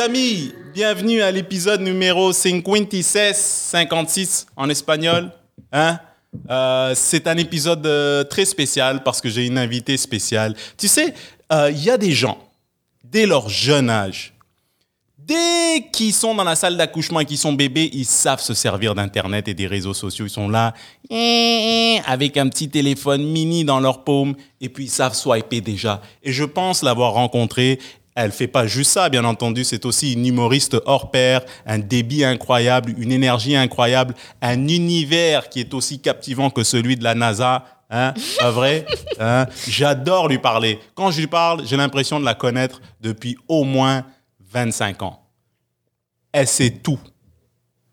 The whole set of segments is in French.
amis, bienvenue à l'épisode numéro 56, 56 en espagnol. Hein? Euh, c'est un épisode euh, très spécial parce que j'ai une invitée spéciale. Tu sais, euh, il y a des gens, dès leur jeune âge, dès qu'ils sont dans la salle d'accouchement et qu'ils sont bébés, ils savent se servir d'Internet et des réseaux sociaux. Ils sont là avec un petit téléphone mini dans leur paume et puis ils savent swiper déjà. Et je pense l'avoir rencontrée. Elle fait pas juste ça, bien entendu. C'est aussi une humoriste hors pair, un débit incroyable, une énergie incroyable, un univers qui est aussi captivant que celui de la NASA. Hein, pas vrai hein? J'adore lui parler. Quand je lui parle, j'ai l'impression de la connaître depuis au moins 25 ans. Elle sait tout.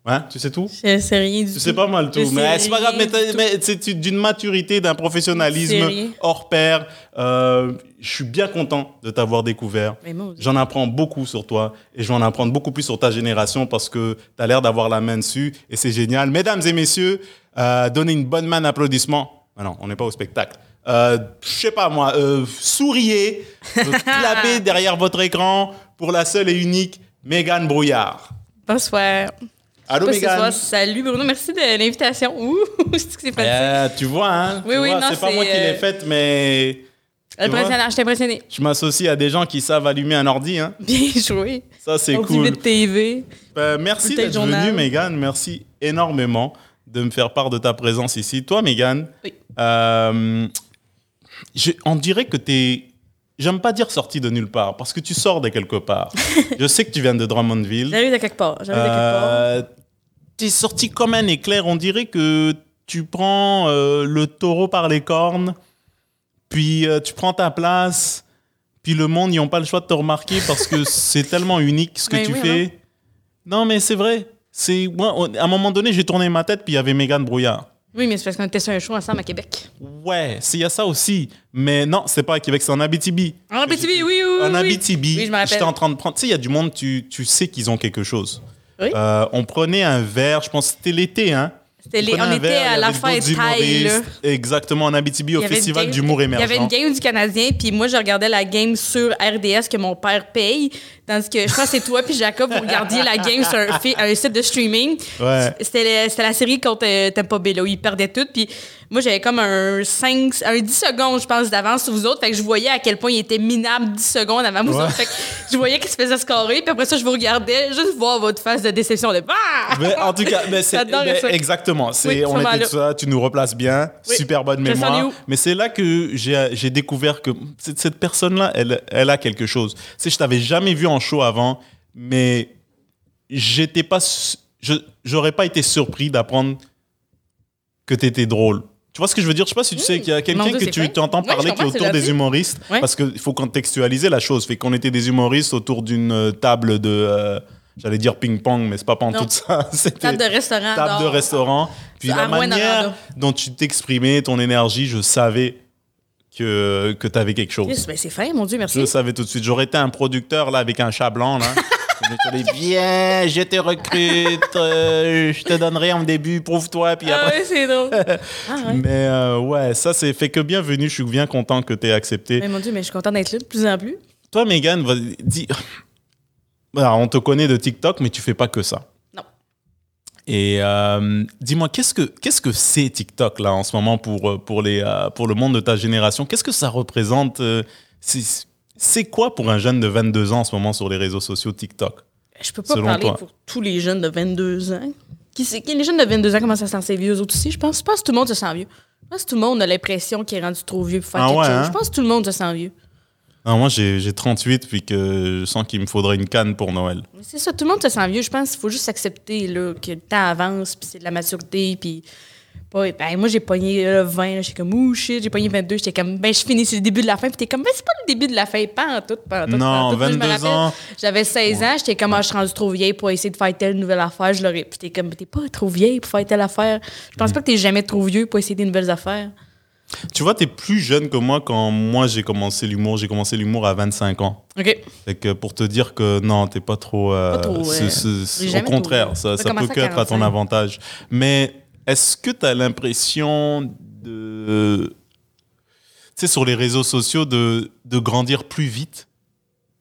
Hein? Tu sais tout? Je sais rien du Tu sais pas mal tout. Mais c'est pas grave, mais, c'est d'une maturité, d'un professionnalisme hors pair. Euh, je suis bien content de t'avoir découvert. J'en apprends beaucoup sur toi et je vais en apprendre beaucoup plus sur ta génération parce que tu as l'air d'avoir la main dessus et c'est génial. Mesdames et messieurs, euh, donnez une bonne main d'applaudissement. Ah non, on n'est pas au spectacle. Euh, je sais pas moi, euh, souriez, clapez derrière votre écran pour la seule et unique Mégane Brouillard. Bonsoir. Allô. Mégane? Salut Bruno, merci de l'invitation. Ouh, c'est que c'est facile. Euh, tu vois, hein? Oui, tu oui, vois, non, c'est pas moi qui l'ai euh, faite, mais Impressionnant, je t'ai impressionné. je m'associe à des gens qui savent allumer un ordi. Hein? Bien joué. Ça, c'est cool. vite TV. Ben, merci d'être de venue, Mégane. Merci énormément de me faire part de ta présence ici. Toi, Mégane, Oui. euh, je- on dirait que tu es. J'aime pas dire sorti de nulle part, parce que tu sors de quelque part. je sais que tu viens de Drummondville. J'arrive de quelque part. J'arrive de quelque part. Euh, tu es sorti comme un éclair. On dirait que tu prends euh, le taureau par les cornes, puis euh, tu prends ta place, puis le monde, ils n'ont pas le choix de te remarquer parce que c'est tellement unique ce que tu oui, fais. Non, mais c'est vrai. C'est moi, on- à un moment donné, j'ai tourné ma tête, puis il y avait Mégane Brouillard. Oui, mais c'est parce qu'on était sur un show ensemble à Québec. Ouais, il y a ça aussi. Mais non, c'est pas à Québec, c'est en Abitibi. En Abitibi, oui, oui, En oui. Abitibi, Oui, je j'étais en train de prendre. Tu sais, il y a du monde, tu, tu sais qu'ils ont quelque chose. Oui. Euh, on prenait un verre, je pense que c'était l'été, hein. C'était les- on était verre, à la fête humoristes. Exactement, en Abitibi, au Festival d'humour Il y émergent. avait une game du Canadien, puis moi, je regardais la game sur RDS que mon père paye. Tandis que je pense que c'est toi puis Jacob, vous regardiez la game sur un, site de streaming. Ouais. C'était la série contre euh, là, où ils perdaient tout. Puis moi, j'avais comme un 5, un 10 secondes, je pense, d'avance sur vous autres. Fait que je voyais à quel point il était minable 10 secondes avant vous Ouais. autres. Fait que je voyais qu'il se faisait scorer. Puis après ça, je vous regardais juste voir votre face de déception. De Ah! Mais en tout cas, mais c'est- mais exactement. C'est, Oui, on était tout ça, tu nous replaces bien, Oui. super bonne Je mémoire. Mais c'est là que j'ai, j'ai découvert que cette, cette personne-là, elle, elle a quelque chose. Tu sais, je t'avais jamais vu en show avant, mais j'étais pas, je, j'aurais pas été surpris d'apprendre que tu étais drôle. Tu vois ce que je veux dire? Je sais pas si tu sais qu'il y a quelqu'un que tu t'entends parler qui est autour des humoristes. Parce qu'il faut contextualiser la chose. Fait qu'on était des humoristes autour d'une euh, table de. euh, J'allais dire ping-pong, mais c'est pas Non. tout ça. Table de restaurant. table de restaurant. Puis la manière dont tu t'exprimais, ton énergie, je savais que, que tu avais quelque chose. Ben, c'est fin, mon Dieu, merci. Je savais tout de suite. J'aurais été un producteur là avec un chat blanc là. Viens, je te recrute, euh, je te donnerai en début, prouve-toi, puis Ah après. ouais, c'est drôle. Ah ouais. Mais euh, ouais, ça c'est fait que bienvenue. Je suis bien content que tu aies accepté. Mais mon Dieu, mais je suis contente d'être là de plus en plus. Toi, Megan, dis. Alors, on te connaît de TikTok, mais tu fais pas que ça. Non. Et euh, dis-moi, qu'est-ce que qu'est-ce que c'est TikTok là en ce moment pour pour les pour le monde de ta génération? Qu'est-ce que ça représente C'est quoi pour un jeune de 22 ans en ce moment sur les réseaux sociaux TikTok? Je peux pas Selon parler toi. pour tous les jeunes de 22 ans. Qui, les jeunes de 22 ans commencent à se sentir vieux eux autres aussi? Je pense, je pense que tout le monde se sent vieux. Je pense que tout le monde a l'impression qu'il est rendu trop vieux pour faire Ah quelque ouais, chose. hein? Je pense que tout le monde se sent vieux. Non, Moi, j'ai j'ai 38 puis que je sens qu'il me faudrait une canne pour Noël. C'est ça, tout le monde se sent vieux. Je pense qu'il faut juste accepter là, que le temps avance, puis c'est de la maturité, puis... Pas, ben, moi, j'ai pogné le 20, là, j'étais comme, ouh, shit, j'ai pogné 22, j'étais comme, ben, je finis sur le début de la fin, puis t'es comme, ben, c'est pas le début de la fin, pas en tout, pas en tout. Non, pas en tout. Moi, je me 22 rappelle, ans. J'avais 16 ans, j'étais comme, ah, je suis rendue trop vieille pour essayer de faire telle nouvelle affaire, je l'aurais. Puis t'es comme, t'es pas trop vieille pour faire telle affaire. Je Mm. pense pas que t'es jamais trop vieux pour essayer des nouvelles affaires. Tu vois, tu es plus jeune que moi quand moi j'ai commencé l'humour. J'ai commencé l'humour à 25 ans. OK. Fait que pour te dire que non, t'es pas trop. euh, Pas trop, c'est- c'est- c'est- au contraire, ça, peut à qu'être à ton 45. avantage. Mais est-ce que tu as l'impression de. Tu sais, sur les réseaux sociaux, de, de grandir plus vite?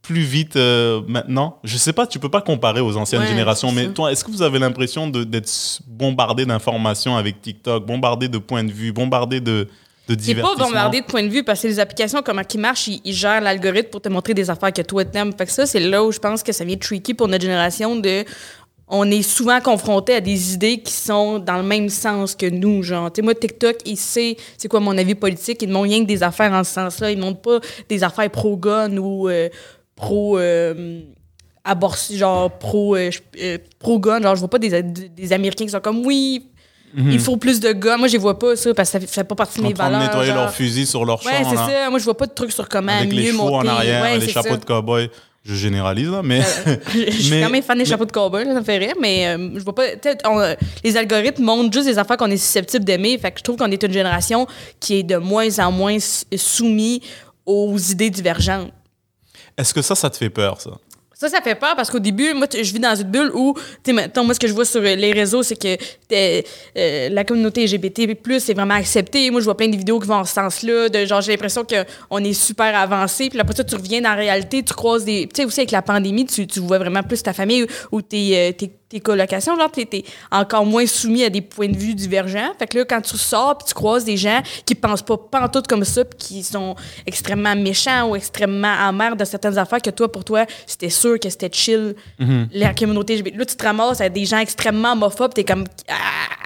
Plus vite euh, maintenant? Je sais pas, tu peux pas comparer aux anciennes Ouais, générations, mais toi, est-ce que vous avez l'impression d'être bombardé d'informations avec TikTok, bombardé de points de vue, bombardé de, C'est pas bombardé de point de vue parce que les applications, comment ils marchent, ils, ils gèrent l'algorithme pour te montrer des affaires que toi t'aimes. Fait que ça, c'est là où je pense que ça vient tricky pour notre génération de. On est souvent confronté à des idées qui sont dans le même sens que nous, genre. Tu sais, moi, TikTok, il sait c'est quoi mon avis politique. Ils ne montrent rien que des affaires en ce sens-là. Ils ne montrent pas des affaires pro-gun ou euh, pro. euh, genre pro, euh, euh, pro-gun. Genre, je vois pas des, des Américains qui sont comme oui, il faut plus de guns. Moi, je les vois pas ça parce que ça fait, ça fait pas partie de mes valeurs. nettoyer genre. leurs fusils sur leur champ, Ouais, c'est là, ça. Moi, je vois pas de trucs sur comment avec mieux les chevaux monter. en arrière, Ouais, les c'est chapeaux ça. de cow-boy. Je généralise, là, mais... Je suis quand même fan des mais- chapeaux de cowboy, ça me fait rire, mais euh, je vois pas. on, euh, les algorithmes montrent juste des affaires qu'on est susceptible d'aimer. Fait que je trouve qu'on est une génération qui est de moins en moins s- soumis aux idées divergentes. Est-ce que ça, ça te fait peur, ça? Ça, ça fait peur parce qu'au début, moi, je vis dans une bulle où, tu maintenant, moi, ce que je vois sur euh, les réseaux, c'est que euh, la communauté LGBT, est vraiment acceptée. Moi, je vois plein de vidéos qui vont en ce sens-là. De genre, j'ai l'impression qu'on est super avancé. Puis après ça, tu reviens dans la réalité, tu croises des. Tu sais, aussi avec la pandémie, tu, tu vois vraiment plus ta famille ou, ou tes, euh, tes, tes colocations. Genre, t'es, encore moins soumis à des points de vue divergents. Fait que là, quand tu sors, puis tu croises des gens qui pensent pas pantoute comme ça, puis qui sont extrêmement méchants ou extrêmement amers de certaines affaires que toi, pour toi, c'était sûr que c'était chill, la communauté. Là, tu te ramasses avec des gens extrêmement homophobes, t'es comme ah,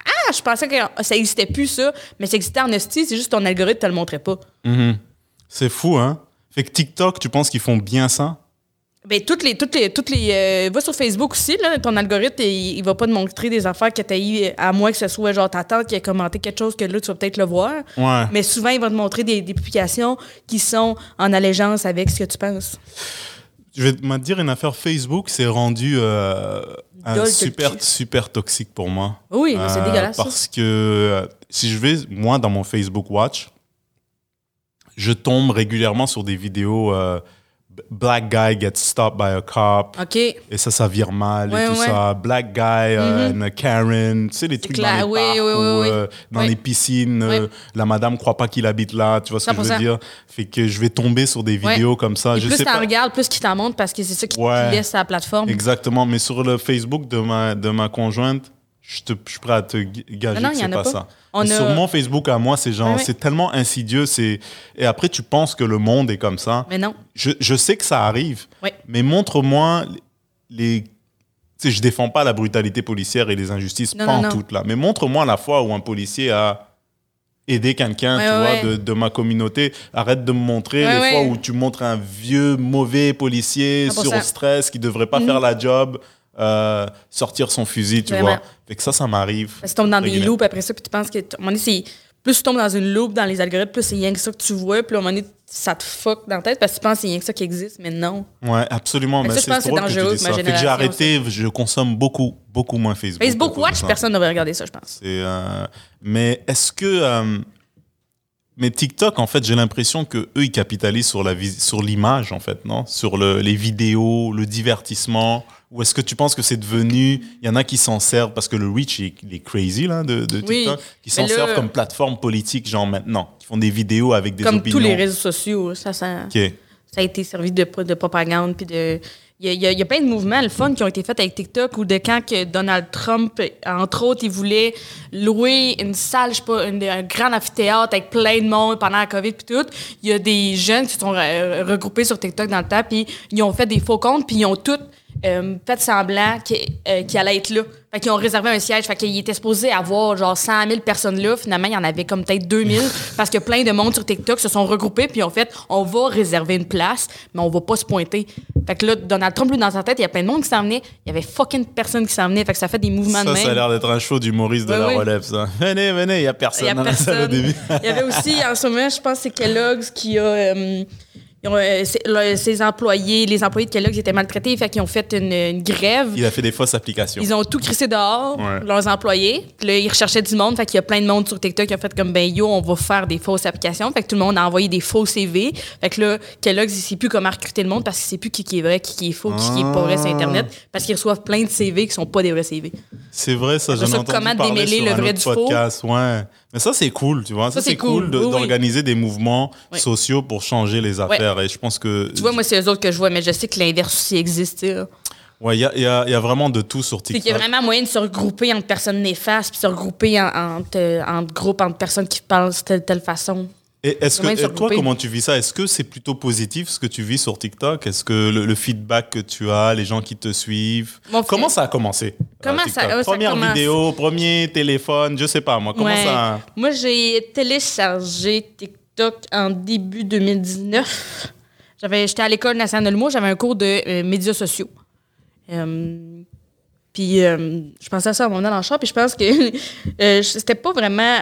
ah, je pensais que ça existait plus ça, mais ça existait en hostie, c'est juste ton algorithme te le montrait pas. C'est fou, hein? Fait que TikTok, tu penses qu'ils font bien ça? Ben, toutes les. Toutes les, toutes les euh, va sur Facebook aussi, là, ton algorithme, il, il va pas te montrer des affaires que tu as eues, à moins que ce soit genre ta tante qui a commenté quelque chose que là, tu vas peut-être le voir. Ouais. Mais souvent, il va te montrer des, des publications qui sont en allégeance avec ce que tu penses. Je vais te dire une affaire. Facebook s'est rendu euh, un super, qui? super toxique pour moi. Oui, mais c'est Euh, dégueulasse. Parce que euh, si je vais, moi, dans mon Facebook Watch, je tombe régulièrement sur des vidéos euh, Black guy gets stopped by a cop. OK. Et ça, ça vire mal Ouais, et tout ouais. ça. Black guy euh, and a Karen. Tu sais, les trucs dans les Oui, parcs oui, ou oui, oui. euh, dans les piscines. euh, la madame croit pas qu'il habite là. Tu vois ce que je 100%. veux dire? Fait que je vais tomber sur des vidéos comme ça. Et je plus sais t'en pas. regardes, plus qu'ils t'en montrent parce que c'est ça qui Ouais. laisse la plateforme. Exactement. Mais sur le Facebook de ma, de ma conjointe, je, te, je suis prêt à te gager Non, non, que c'est pas, pas. ça. On Mais a- Sur mon Facebook à moi, c'est genre, c'est tellement insidieux. c'est Et après, tu penses que le monde est comme ça. Mais non. Je, je sais que ça arrive, mais montre-moi les. Tu sais, je défends pas la brutalité policière et les injustices, Non, pas en toutes là. Mais montre-moi la fois où un policier a aidé quelqu'un, Ouais, tu ouais, vois, de, de ma communauté. Arrête de me montrer Ouais, les fois où tu montres un vieux, mauvais policier 100%. sur stress qui devrait pas Mhm. faire la job, euh, sortir son fusil, tu Vraiment. vois. Fait que ça, ça m'arrive. Parce que tu tombes dans des loops après ça, puis tu penses que. à un moment donné, c'est- plus tu tombes dans une loupe dans les algorithmes, plus c'est rien que ça que tu vois, puis à un moment donné, ça te fuck dans la tête parce que tu penses que c'est rien que ça qui existe, mais non. Ouais, absolument. Mais pense c'est que c'est drôle que tu dangereux dis ça. Fait que j'ai arrêté, je consomme beaucoup, beaucoup moins Facebook. Facebook Watch, personne ne devrait regarder ça, je pense. Euh, mais est-ce que. euh, mais TikTok, en fait, j'ai l'impression que eux, ils capitalisent sur la vis- sur l'image, en fait, non? Sur le, les vidéos, le divertissement. Ou est-ce que tu penses que c'est devenu. Il y en a qui s'en servent parce que le reach, il est, crazy, là, de, de Oui, TikTok. Qui s'en servent comme plateforme politique, genre maintenant. Qui font des vidéos avec des Comme opinions. tous les réseaux sociaux, ça, ça, Ok. ça a été servi de, de propagande, puis de. Il y, a, y a- plein de mouvements, le fun, qui ont été faits avec TikTok, ou de quand que Donald Trump, entre autres, il voulait louer une salle, je sais pas, une- un grand amphithéâtre avec plein de monde pendant la COVID, puis tout. Il y a des jeunes qui se sont regroupés sur TikTok dans le temps, puis ils ont fait des faux comptes, puis ils ont tous euh, fait semblant euh, qu'ils allaient être là. Fait qu'ils ont réservé un siège. Fait qu'ils étaient supposés avoir genre 100 000 personnes là. Finalement, il y en avait comme peut-être 2000 parce que plein de monde sur TikTok se sont regroupés puis ont fait on va réserver une place, mais on va pas se pointer. Fait que là, Donald Trump, lui, dans sa tête, il y a plein de monde qui s'en venait. Il y avait fucking personne qui s'en venait. Fait que ça fait des mouvements de Ça, ça a même. l'air d'être un show d'humoriste de la ouais. relève, ça. Venez, venez, il n'y a Il personne y a dans la salle au personne. début. Il y avait aussi, en ce moment, je pense que c'est Kellogg's qui a. euh, ont, euh, ses employés, les employés de Kellogg's étaient maltraités, fait qu'ils ont fait une, une grève. Il a fait des fausses applications. Ils ont tout crissé dehors, Ouais. leurs employés. Puis là, ils recherchaient du monde. Fait qu'il y a plein de monde sur TikTok qui a fait comme, ben yo, on va faire des fausses applications. Fait que tout le monde a envoyé des faux CV. Fait que là, Kellogg's, il sait plus comment recruter le monde parce qu'il sait plus qui, qui est vrai, qui, qui est faux, qui, qui est pas vrai sur Ah. Internet. Parce qu'ils reçoivent plein de CV qui sont pas des vrais CV. C'est vrai, ça, Après j'en ai ça, entendu comment parler démêler sur le un vrai autre du faux? ouais. Mais ça, c'est cool, tu vois. Ça, Ça, c'est cool, cool. de- Oui, oui. d'organiser des mouvements Oui. sociaux pour changer les affaires. Et je pense que. Tu vois, moi, c'est eux autres que je vois, mais je sais que l'inverse aussi existe. Ouais, il y a, il y a- il y a vraiment de tout sur C'est qu'il y a TikTok. vraiment moyen de se regrouper entre personnes néfastes, puis se regrouper en, entre, euh, entre groupes, entre personnes qui pensent telle telle façon. Et est-ce que, et toi, comment tu vis ça? Est-ce que c'est plutôt positif ce que tu vis sur TikTok? Est-ce que le, le feedback que tu as, les gens qui te suivent? Mon Comment frère- ça a commencé euh, Comment ça- ça Première commence- vidéo, premier téléphone, je sais pas moi. Comment Ouais. ça Moi, j'ai téléchargé TikTok en début 2019. J'avais, j'étais à l'École nationale de l'humour, j'avais un cours de euh, médias sociaux. Euh, puis euh, je pensais à ça à un moment dans le puis je pense que c'était pas vraiment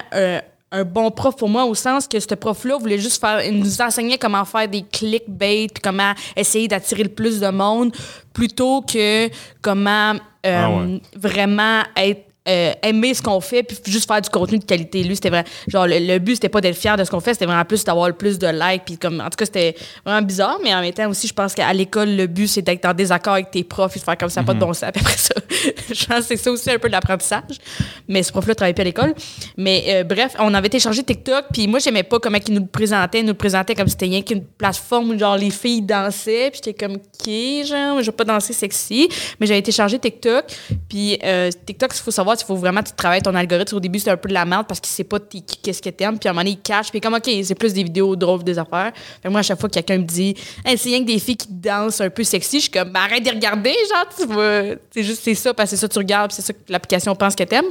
un bon prof pour moi, au sens que ce prof-là voulait juste faire, il nous enseignait comment faire des clickbait, puis comment essayer d'attirer le plus de monde, plutôt que comment euh, Ah ouais. vraiment être euh, aimer ce qu'on fait puis juste faire du contenu de qualité. Lui c'était vraiment genre le, le but c'était pas d'être fier de ce qu'on fait c'était vraiment plus d'avoir le plus de likes puis comme en tout cas c'était vraiment bizarre mais en même temps aussi je pense qu'à l'école le but c'est d'être en désaccord avec tes profs et de faire comme ça pas de bon sens puis après ça je pense que c'est ça aussi un peu de l'apprentissage. Mais ce prof là travaillait plus à l'école. Mais euh, bref on avait téléchargé TikTok puis moi j'aimais pas comment ils nous le présentaient ils nous le présentaient comme si c'était rien qu'une plateforme où genre les filles dansaient puis j'étais comme ok genre je vais pas danser sexy mais j'avais téléchargé TikTok puis euh, TikTok il faut savoir il faut vraiment que tu travailles ton algorithme. Au début c'est un peu de la merde parce qu'il sait pas qu'est-ce que t'aimes. Puis à un moment donné il cache. Puis comme ok c'est plus des vidéos drôles des affaires. Fait moi à chaque fois que quelqu'un me dit hey, c'est rien que des filles qui dansent un peu sexy je suis comme ben, arrête de regarder genre tu vois. C'est juste c'est ça parce que c'est ça que tu regardes c'est ça que l'application pense que t'aimes.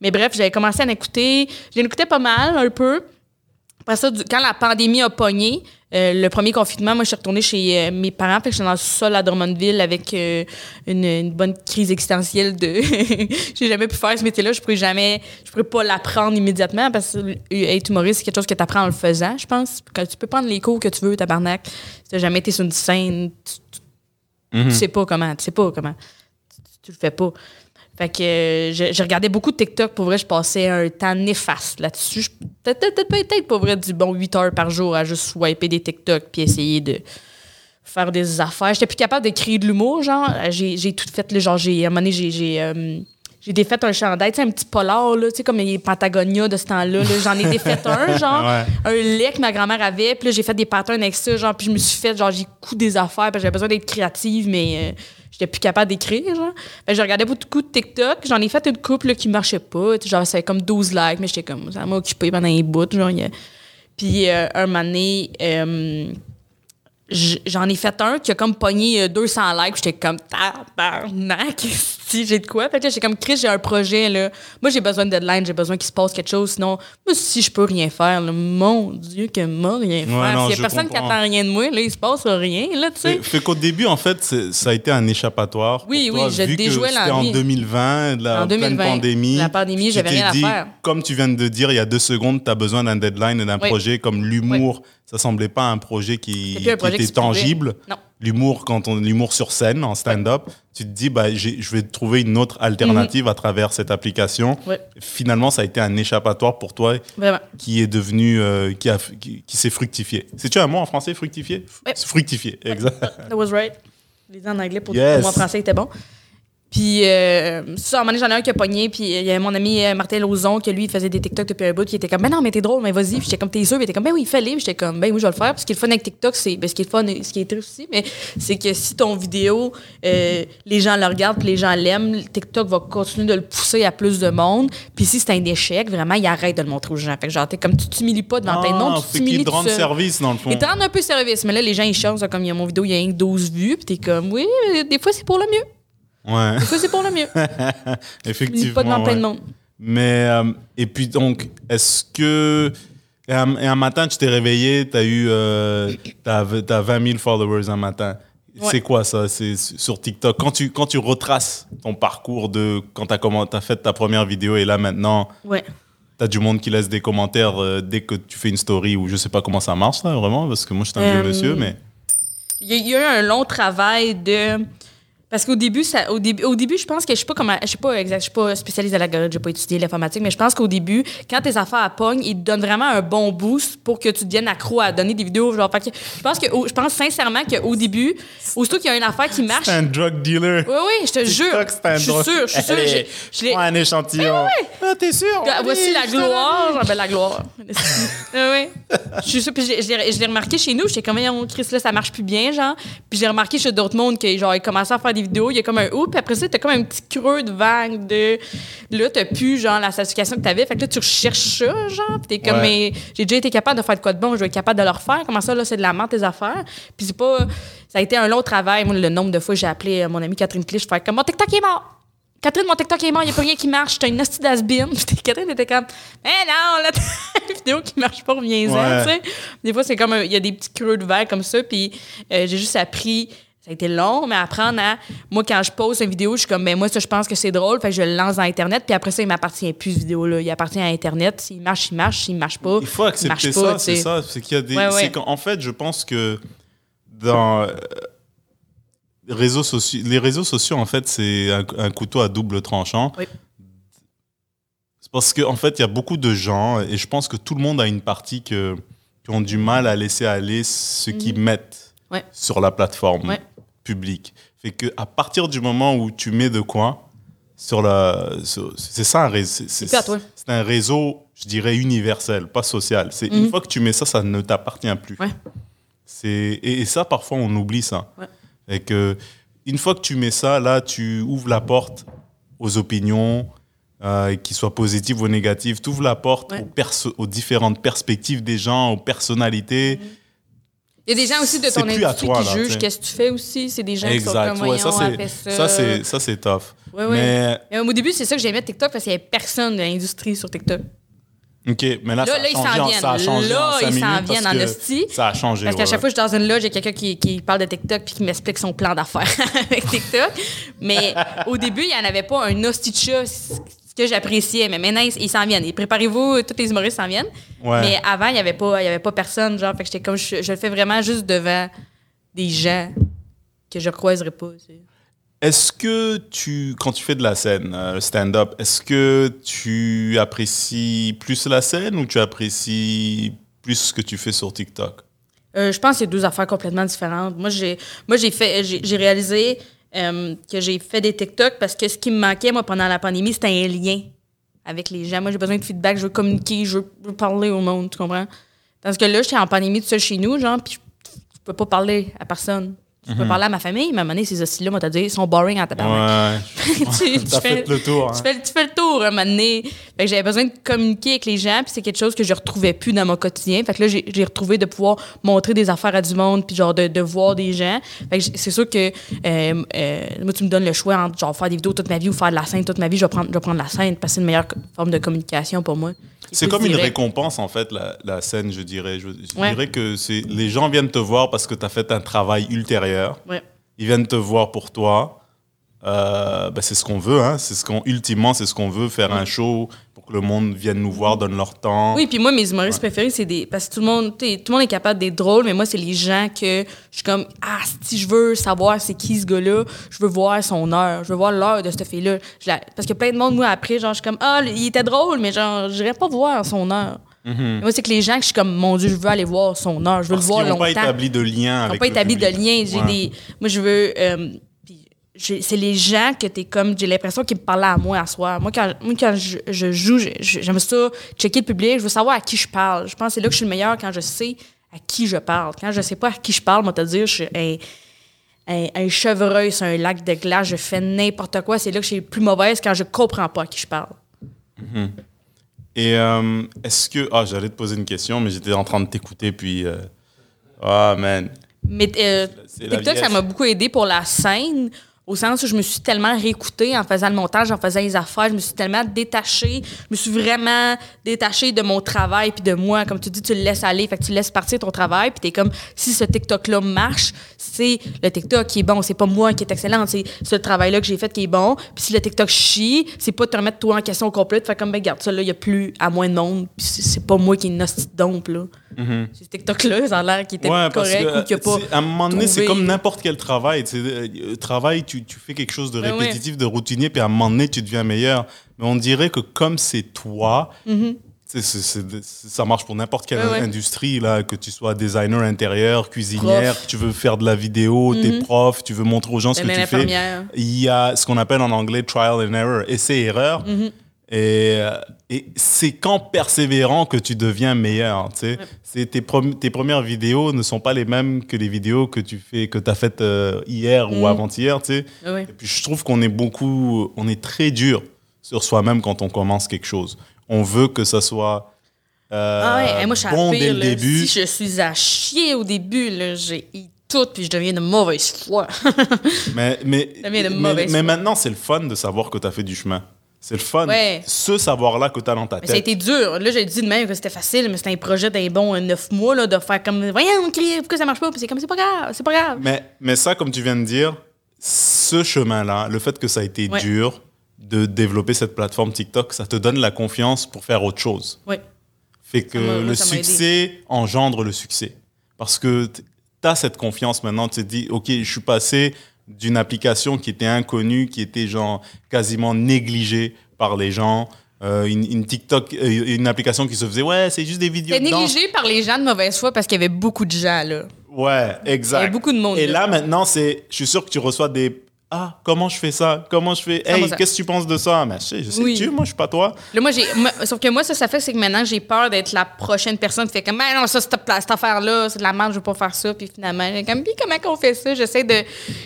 Mais bref j'avais commencé à en écouter. J'en écoutais pas mal un peu après ça, du- quand la pandémie a pogné, euh, le premier confinement, moi, je suis retournée chez euh, mes parents. Fait que j'étais dans le sol à Drummondville avec euh, une, une bonne crise existentielle de... J'ai jamais pu faire ce métier-là. Je pourrais jamais... Je pourrais pas l'apprendre immédiatement parce que être humoriste, c'est quelque chose que tu apprends en le faisant, je pense. Quand tu peux prendre les cours que tu veux, tabarnak. Si t'as jamais été sur une scène, tu, tu- Mhm. tu sais pas comment. Tu sais pas comment. Tu, tu- tu le fais pas. Fait que euh, je, regardais beaucoup de TikTok. Pour vrai, je passais un temps néfaste là-dessus. Peut-être, peut-être, pour vrai, du bon 8 heures par jour à juste swiper des TikTok puis essayer de faire des affaires. J'étais plus capable de créer de l'humour, genre. J'ai, j'ai tout fait, là, genre, j'ai, à un moment donné, j'ai, j'ai, euh, j'ai défait un chandail, tu un petit polar, là, tu sais, comme les Patagonia de ce temps-là. là. J'en ai défait un, genre, Ouais. un lait que ma grand-mère avait. Puis là, j'ai fait des patterns avec ça, genre, puis je me suis fait, genre, j'ai coup des affaires, parce que j'avais besoin d'être créative, mais euh, j'étais plus capable d'écrire, genre. Que je regardais beaucoup de TikTok. J'en ai fait une couple là, qui marchait pas. Genre, c'était comme 12 likes, mais j'étais comme, ça m'a occupé pendant un bout, genre. y a- Puis euh, un moment donné, euh, j'en ai fait un qui a comme pogné euh, 200 likes. puis J'étais comme, tabarnak, si j'ai de quoi. Fait que là, j'étais comme, Chris, j'ai un projet, là. Moi, j'ai besoin de deadline, j'ai besoin qu'il se passe quelque chose. Sinon, moi, si je peux rien faire, là, mon Dieu, que moi, rien faire. non, S'il y a personne qui attend rien de moi, là, il se passe rien, là, tu sais. Fait, fait qu'au début, en fait, ça a été un échappatoire. Oui, pour oui, toi, je vu que déjouais C'était en l'envie. 2020, la En pleine 2020, pandémie. la pandémie, j'avais rien à faire. Comme tu viens de dire, il y a deux secondes, tu as besoin d'un deadline et d'un Oui. projet comme l'humour. Ça semblait pas un projet qui, un projet était tangible. Non. L'humour, quand on l'humour sur scène, en stand-up, tu te dis, bah, je vais trouver une autre alternative à travers cette application. Mhm. Ouais. Finalement, ça a été un échappatoire pour toi Vraiment. qui est devenu, euh, qui, a- qui, qui s'est fructifié. C'est-tu un mot en français, fructifié? Ouais. Fructifié, exact. That was right. Les en anglais pour Yes. pour moi français était bon. Puis, euh, ça, à un moment donné, j'en ai un qui a pogné, puis il y a mon ami euh, Martin Lauzon, que lui, il faisait des TikTok depuis un bout, qui était comme, ben non, mais t'es drôle, mais vas-y. Puis j'étais comme, t'es sûr? Puis il était comme, ben oui, fais-les. Puis j'étais comme, ben oui, je vais le faire. Puis ce qui est le fun avec TikTok, c'est, ben, ce qui est le fun, ce qui est triste aussi, mais c'est que si ton vidéo, euh, les gens le regardent, puis les gens l'aiment, TikTok va continuer de le pousser à plus de monde. Puis si c'est un échec, vraiment, il arrête de le montrer aux gens. Fait que genre, t'es comme, tu t'humilies pas devant Ah, tu fait qu'ils t'humilies rendent seul. service, dans le fond. Ils te rendent un peu service, mais là, les gens, ils changent. Comme il y a mon vidéo, il y a rien que 12 vues, puis t'es comme, oui, des fois, c'est pour le mieux. Ouais, Des fois, c'est pour le mieux. Effectivement. pas devant plein de ouais. monde. Mais, euh, et puis donc, est-ce que. Et un, et un matin, tu t'es réveillé, tu as eu. Euh, t'as, t'as 20 000 followers un matin. Ouais. C'est quoi ça? C'est sur TikTok. Quand tu, quand tu retraces ton parcours de quand tu as, fait ta première vidéo et là maintenant, Ouais. tu as du monde qui laisse des commentaires euh, dès que tu fais une story ou je sais pas comment ça marche là vraiment parce que moi je suis un Euh, vieux monsieur mais Il y, y a eu un long travail de Parce qu'au début, ça, au début, au début, je pense que je sais pas comment, je sais pas exact, je suis pas spécialiste de l'algorithme, j'ai pas étudié l'informatique, mais je pense qu'au début, quand tes affaires à pogne, ils te donnent vraiment un bon boost pour que tu deviennes accro à donner des vidéos. Genre, fait que je pense que, je pense sincèrement qu'au début, aussitôt qu'il y a une affaire qui marche, C'est un drug dealer. oui, oui, je te jure, je suis sûre, je suis sûre, Allez, je l'ai- prends un échantillon. Ah, t'es sûr? Voici la je gloire. Ah, ben, la gloire. Ah oui. Je suis sûre. Puis je, je l'ai- je l'ai remarqué chez nous. J'étais comme, on Chris, là, ça marche plus bien, genre. Puis j'ai remarqué chez d'autres mondes que, genre, ils commençaient à faire des vidéos. Il y a comme un ou. Puis après ça, t'as comme un petit creux de vague de. Là, t'as plus, genre, la satisfaction que t'avais. Fait que là, tu recherches ça, genre. Puis t'es comme, Ouais. mais j'ai déjà été capable de faire de quoi de bon. Je vais être capable de le refaire. Comment ça, là, c'est de la merde, tes affaires? Puis c'est pas. Ça a été un long travail. Moi, le nombre de fois, j'ai appelé euh, mon amie Catherine Clich. Je fais comme, mon TikTok est mort. Catherine, mon TikTok est mort, il n'y a pas rien qui marche, t'as une d'asbine. Puis Catherine était comme, mais non, là, t'as une vidéo qui marche pas, reviens-en, Ouais. tu sais. Des fois, c'est comme, il y a des petits creux de verre comme ça, puis euh, j'ai juste appris, ça a été long, mais apprendre à, moi, quand je pose une vidéo, je suis comme, ben moi, ça, je pense que c'est drôle, fait que je le lance dans Internet, puis après ça, il m'appartient plus, cette vidéo-là. Il appartient à Internet. S'il marche, il marche. S'il marche pas, Il faut accepter ça, c'est ça. C'est qu'il y a des. Ouais, ouais. en fait, je pense que dans euh, les réseaux sociaux, les réseaux sociaux, en fait, c'est un, un couteau à double tranchant. Oui. C'est parce qu'en en fait, il y a beaucoup de gens, et je pense que tout le monde a une partie que, qui ont du mal à laisser aller ce qu'ils mettent Mhm. Ouais. sur la plateforme Ouais. publique. Fait que à partir du moment où tu mets de quoi sur la, c'est ça un réseau. C'est un réseau, je dirais universel, pas social. C'est une fois que tu mets ça, ça ne t'appartient plus. Mhm. Ouais. C'est et, et ça parfois on oublie ça. Et que une fois que tu mets ça, là, tu ouvres la porte aux opinions, euh, qu'ils soient positives ou négatives. Tu ouvres la porte Ouais. aux, différentes perspectives des gens, aux personnalités. Il y a des gens aussi de ton à industrie toi, qui là, jugent qu'est-ce que tu fais aussi. C'est des gens qui sont Exact. comme, Ouais, ça, c'est ça, c'est ça, c'est tough. Ouais, ouais. Mais Mais au début, c'est ça que j'aimais TikTok parce qu'il n'y avait personne de l'industrie sur TikTok. ok, mais là, Là, ça, là, a ils changé s'en en- viennent. ça a changé Là, en ils s'en viennent en hostie. Ça a changé. Parce qu'à chaque fois que je suis dans une loge, il y a quelqu'un qui, qui parle de TikTok puis qui m'explique son plan d'affaires avec TikTok. Mais au début, il n'y en avait pas un hostie de chat, ce que j'appréciais. Mais maintenant, ils ils s'en viennent. Et préparez-vous, tous les humoristes s'en viennent. Ouais. Mais avant, il n'y avait, pas- il y avait pas personne. Genre, fait que j'étais comme, je, je le fais vraiment juste devant des gens que je croiserais pas. Est-ce que tu, quand tu fais de la scène, euh, le stand-up, est-ce que tu apprécies plus la scène ou tu apprécies plus ce que tu fais sur TikTok? Euh, je pense que c'est deux affaires complètement différentes. Moi, j'ai, moi, j'ai fait, j'ai, j'ai réalisé euh, que j'ai fait des TikTok parce que ce qui me manquait, moi, pendant la pandémie, c'était un lien avec les gens. Moi, j'ai besoin de feedback, je veux communiquer, je veux, parler au monde, tu comprends? Parce que là, j'étais en pandémie tout seul chez nous, genre, puis je peux pas parler à personne. Je peux parler à ma famille, mais à un moment donné, ces hosties-là, moi, t'as dit, ils sont boring en tabarnak. Ouais. tu, tu fais- fait le tour. hein. tu fais, tu fais le tour un moment donné. Fait que j'avais besoin de communiquer avec les gens, puis c'est quelque chose que je retrouvais plus dans mon quotidien. Fait que là, j'ai retrouvé de pouvoir montrer des affaires à du monde, puis genre de, de voir des gens. Fait que j- c'est sûr que euh, euh, moi, tu me donnes le choix entre genre faire des vidéos toute ma vie ou faire de la scène toute ma vie. Je vais prendre, je vais prendre la scène parce que c'est une meilleure forme de communication pour moi. C'est comme une récompense, en fait, la, la scène, je dirais. Je, je Ouais. dirais que c'est les gens viennent te voir parce que tu as fait un travail ultérieur. Ouais. Ils viennent te voir pour toi. Euh, ben, c'est ce qu'on veut, hein. C'est ce qu'on, ultimement, c'est ce qu'on veut, faire un show pour que le monde vienne nous voir, donne leur temps. Oui, puis moi, mes humoristes préférés, c'est des. Parce que tout le monde, tout le monde est capable d'être drôle, mais moi, c'est les gens que je suis comme, ah, si je veux savoir c'est qui ce gars-là, je veux voir son heure, je veux voir l'heure de cette fille-là. La- Parce que plein de monde, moi, après, genre, je suis comme, ah, il était drôle, mais genre, je pas voir son heure. Mais Moi, c'est que les gens que je suis comme, mon Dieu, je veux aller voir son heure, je veux parce le voir qu'ils n'ont longtemps. pas établi de lien Ils n'ont avec pas le établi de lien. J'ai Ouais. des. Moi, je veux. euh, c'est les gens que t'es comme. J'ai l'impression qu'ils me parlaient à moi à soir. Moi, quand, moi, quand je, je joue, j'aime ça, checker le public. Je veux savoir à qui je parle. Je pense que c'est là que je suis le meilleur quand je sais à qui je parle. Quand je sais pas à qui je parle, moi, te dire, je suis un, un, un chevreuil sur un lac de glace, je fais n'importe quoi. C'est là que je suis le plus mauvaise quand je comprends pas à qui je parle. Et euh, est-ce que. Ah, j'allais te poser une question, mais j'étais en train de t'écouter, puis. euh, Ah, man. Mais euh, TikTok, ça m'a beaucoup aidé pour la scène, au sens où je me suis tellement réécoutée en faisant le montage, en faisant les affaires, je me suis tellement détachée, je me suis vraiment détachée de mon travail puis de moi. Comme tu dis, tu le laisses aller, fait tu laisses partir ton travail, puis t'es comme, si ce TikTok-là marche, c'est le TikTok qui est bon, c'est pas moi qui est excellente, c'est ce travail-là que j'ai fait qui est bon. Puis si le TikTok chie, c'est pas de te remettre toi en question complète, fait comme, ben, regarde, ça là, il y a plus à moins de monde, c'est pas moi qui est une hostie. C'est ce TikTok-là, ça a l'air qui était Mhm. Ouais, correct que, ou qu'il a pas. c'est- à un moment donné, c'est comme n'importe quel travail. Euh, travail, tu, tu fais quelque chose de ouais. répétitif, de routinier, puis à un moment donné, tu deviens meilleur. Mais on dirait que comme c'est toi, c'est- ça marche pour n'importe quelle Mhm. Ouais. industrie, là, que tu sois designer intérieur, cuisinière, Prof. que tu veux faire de la vidéo, t'es prof, tu veux montrer aux gens ce que Même tu fais. Il y a ce qu'on appelle en anglais trial and error, essai-erreur. Et, euh, et c'est qu'en persévérant que tu deviens meilleur. Tu sais. C'est tes, premières vidéos ne sont pas les mêmes que les vidéos que tu fais, que as faites euh, hier ou Mhm. avant-hier. Tu sais. Ouais, ouais. Et puis je trouve qu'on est beaucoup, on est très dur sur soi-même quand on commence quelque chose. On veut que ça soit euh, Ah ouais, hey, moi, je suis à bon pire, dès le là. début. Si je suis à chier au début, j'ai tout, puis je deviens de mauvaise foi. Mais, de mais, mauvaise mais foi. maintenant, c'est le fun de savoir que tu as fait du chemin. C'est le fun. Ouais. Ce savoir-là que tu as dans ta Mais ça a tête. été dur. Là, j'ai dit de même que c'était facile, mais c'était un projet d'un bon euh, neuf mois, là, de faire comme, voyons, crier, pourquoi ça marche pas? Puis c'est comme, c'est pas grave, c'est pas grave. Mais, mais ça, comme tu viens de dire, ce chemin-là, le fait que ça a été Ouais. dur de développer cette plateforme TikTok, ça te donne la confiance pour faire autre chose. Oui. Fait que le succès engendre le succès. Parce que tu as cette confiance maintenant, tu te dis, OK, je suis passé d'une application qui était inconnue, qui était genre quasiment négligée par les gens, euh, une, une TikTok, euh, une application qui se faisait, ouais, c'est juste des vidéos C'était négligé par les gens de mauvaise foi parce qu'il y avait beaucoup de gens, là. Ouais, exact. Il y a beaucoup de monde, Et là. là, maintenant, c'est, je suis sûr que tu reçois des. Ah, comment je fais ça? Comment je fais? Hey, 100%. qu'est-ce que tu penses de ça? Mais je sais, je sais Oui. que tu, moi, je suis pas toi. Là, moi, j'ai. moi- Sauf que moi, ça, ça fait, c'est que maintenant, j'ai peur d'être la prochaine personne qui fait comme, mais non, ça, cette, affaire-là, c'est de la merde, je veux pas faire ça. Puis finalement, j'ai comme, puis comment qu'on fait ça? J'essaie de.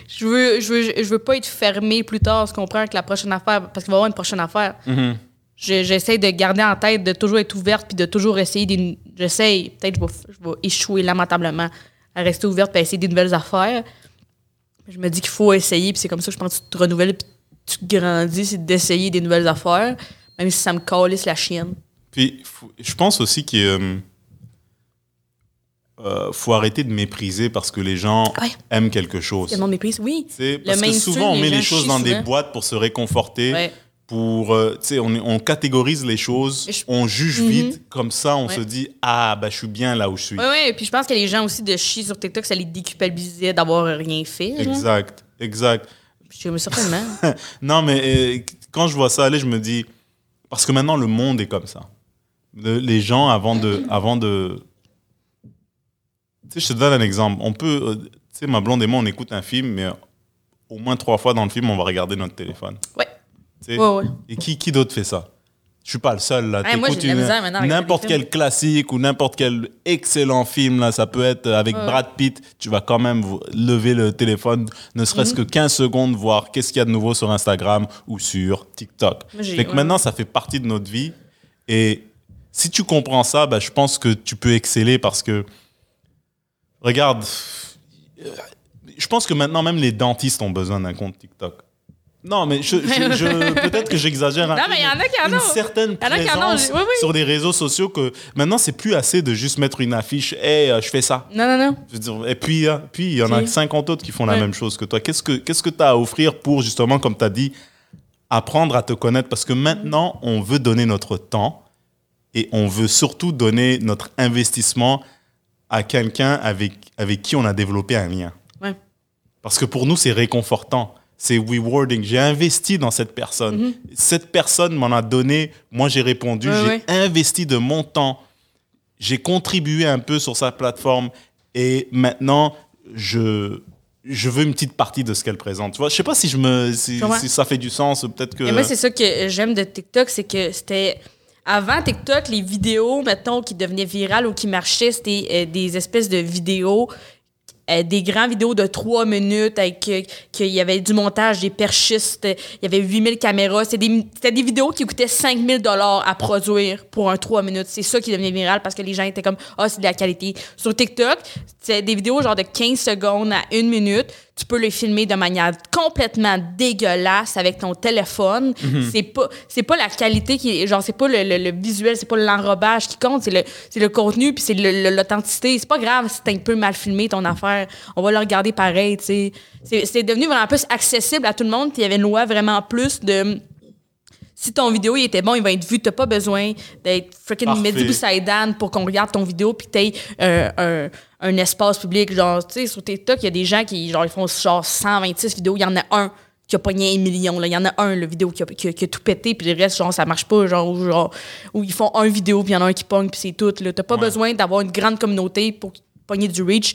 Je veux, je, veux, je veux pas être fermé plus tard, qu'on prend avec la prochaine affaire, parce qu'il va y avoir une prochaine affaire. Je- J'essaie de garder en tête, de toujours être ouverte, puis de toujours essayer des. J'essaie, peut-être, je vais, je vais échouer lamentablement à rester ouverte, puis à essayer des nouvelles affaires. Je me dis qu'il faut essayer, puis c'est comme ça que je pense que tu te renouvelles, puis tu grandis, c'est d'essayer des nouvelles affaires, même si ça me calisse la chienne. Puis, je pense aussi qu'il euh, euh, faut arrêter de mépriser parce que les gens Ouais. aiment quelque chose. Monde méprise, oui. Parce que souvent, on met les choses dans des boîtes pour se réconforter. Ouais. Pour, euh, tu sais, on, on catégorise les choses, je- on juge vite, comme ça, on Ouais. se dit ah bah je suis bien là où je suis. Oui, oui. Puis je pense que les gens aussi de chier sur TikTok, ça les déculpabilisait d'avoir rien fait. Exact, exact. Je me certainement. Non, mais euh, quand je vois ça aller, je me dis. Parce que maintenant, le monde est comme ça. Le- les gens, avant de. Avant de tu sais, je te donne un exemple. On peut. euh, tu sais, ma blonde et moi, on écoute un film, mais au moins trois fois dans le film, on va regarder notre téléphone. Ouais. Ouais, ouais. Et qui, qui d'autre fait ça? Je suis pas le seul là. Ouais, moi, N'importe quel classique ou n'importe quel excellent film là, ça peut être avec. Brad Pitt. Tu vas quand même lever le téléphone, ne serait-ce Mhm. que 15 secondes, voir qu'est-ce qu'il y a de nouveau sur Instagram ou sur TikTok. Fait que maintenant, ça fait partie de notre vie. Et si tu comprends ça, bah, je pense que tu peux exceller parce que regarde, euh, je pense que maintenant même les dentistes ont besoin d'un compte TikTok. Non, mais je, je- je- peut-être que j'exagère un Non, peu, mais il y en a qui en une ont. certaine Il y en a qui en ont, présence oui, oui. sur les réseaux sociaux que maintenant c'est plus assez de juste mettre une affiche hey euh, je fais ça Non, non, non. je veux dire, et puis euh, puis il y en a Ok. 50 autres qui font la Ouais. même chose que toi qu'est-ce que qu'est-ce que tu as à offrir pour justement comme tu as dit apprendre à te connaître? Parce que maintenant on veut donner notre temps et on veut surtout donner notre investissement à quelqu'un avec avec qui on a développé un lien Ouais. parce que pour nous, c'est réconfortant. C'est rewarding. J'ai investi dans cette personne. Cette personne m'en a donné. Moi, j'ai répondu. Ouais, j'ai ouais. investi de mon temps. J'ai contribué un peu sur sa plateforme. Et maintenant, je, je veux une petite partie de ce qu'elle présente. Tu vois, je sais pas si, je me, si, ça fait du sens. Peut-être que. Et moi, c'est ça que j'aime de TikTok, c'est que c'était. Avant TikTok, les vidéos, mettons, qui devenaient virales ou qui marchaient, c'était euh, des espèces de vidéos, euh, des grandes vidéos de trois minutes avec euh, qu'il y avait du montage, des perchistes, il y avait 8000 caméras. C'était des, c'était des vidéos qui coûtaient 5000 dollars à produire pour un 3 minutes. C'est ça qui devenait viral parce que les gens étaient comme, ah, c'est de la qualité. Sur TikTok, c'est des vidéos genre de 15 secondes à une minute. Tu peux les filmer de manière complètement dégueulasse avec ton téléphone. C'est pas c'est pas la qualité qui est- genre c'est pas le, le- le visuel, c'est pas l'enrobage qui compte, c'est le c'est le contenu puis c'est l'authenticité. C'est pas grave si t'as un peu mal filmé ton affaire. On va le regarder pareil, tu sais. C'est c'est devenu vraiment plus accessible à tout le monde, puis il y avait une loi vraiment plus de Si ton vidéo il était bon, il va être vu. T'as pas besoin d'être freaking. Mehdi Boussaïdan pour qu'on regarde ton vidéo puis que t'aies euh, un, un espace public. Genre, tu sais, sur TikTok, il y a des gens qui genre, ils font genre 126 vidéos. Il y en a un qui a pogné un million. là. Il y en a un, le vidéo, qui a, qui a- qui a tout pété, puis le reste, genre, ça marche pas. Genre, ou genre, où ils font un vidéo, puis il y en a un qui pogne, puis c'est tout. T'as pas besoin d'avoir une grande communauté pour pogner du reach.